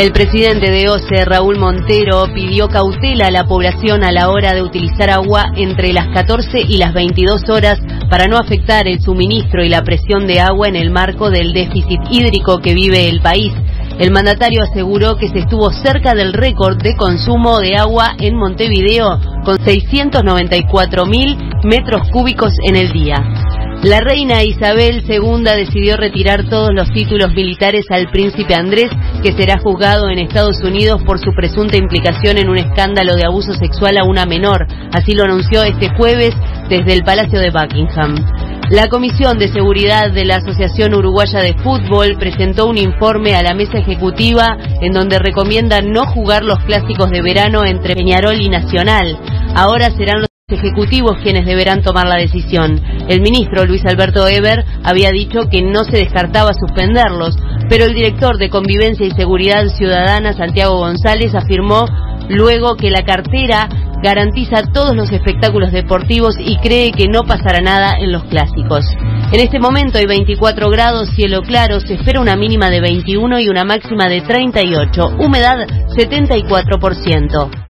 El presidente de OCE, Raúl Montero, pidió cautela a la población a la hora de utilizar agua entre las 14 y las 22 horas para no afectar el suministro y la presión de agua en el marco del déficit hídrico que vive el país. El mandatario aseguró que se estuvo cerca del récord de consumo de agua en Montevideo con 694 mil metros cúbicos en el día. La reina Isabel II decidió retirar todos los títulos militares al príncipe Andrés, que será juzgado en Estados Unidos por su presunta implicación en un escándalo de abuso sexual a una menor. Así lo anunció este jueves desde el Palacio de Buckingham. La Comisión de Seguridad de la Asociación Uruguaya de Fútbol presentó un informe a la mesa ejecutiva en donde recomienda no jugar los clásicos de verano entre Peñarol y Nacional. Ahora serán los ejecutivos quienes deberán tomar la decisión. El ministro Luis Alberto Eber había dicho que no se descartaba suspenderlos, pero el director de Convivencia y Seguridad Ciudadana, Santiago González, afirmó luego que la cartera garantiza todos los espectáculos deportivos y cree que no pasará nada en los clásicos. En este momento hay 24 grados, cielo claro, se espera una mínima de 21 y una máxima de 38, humedad 74%.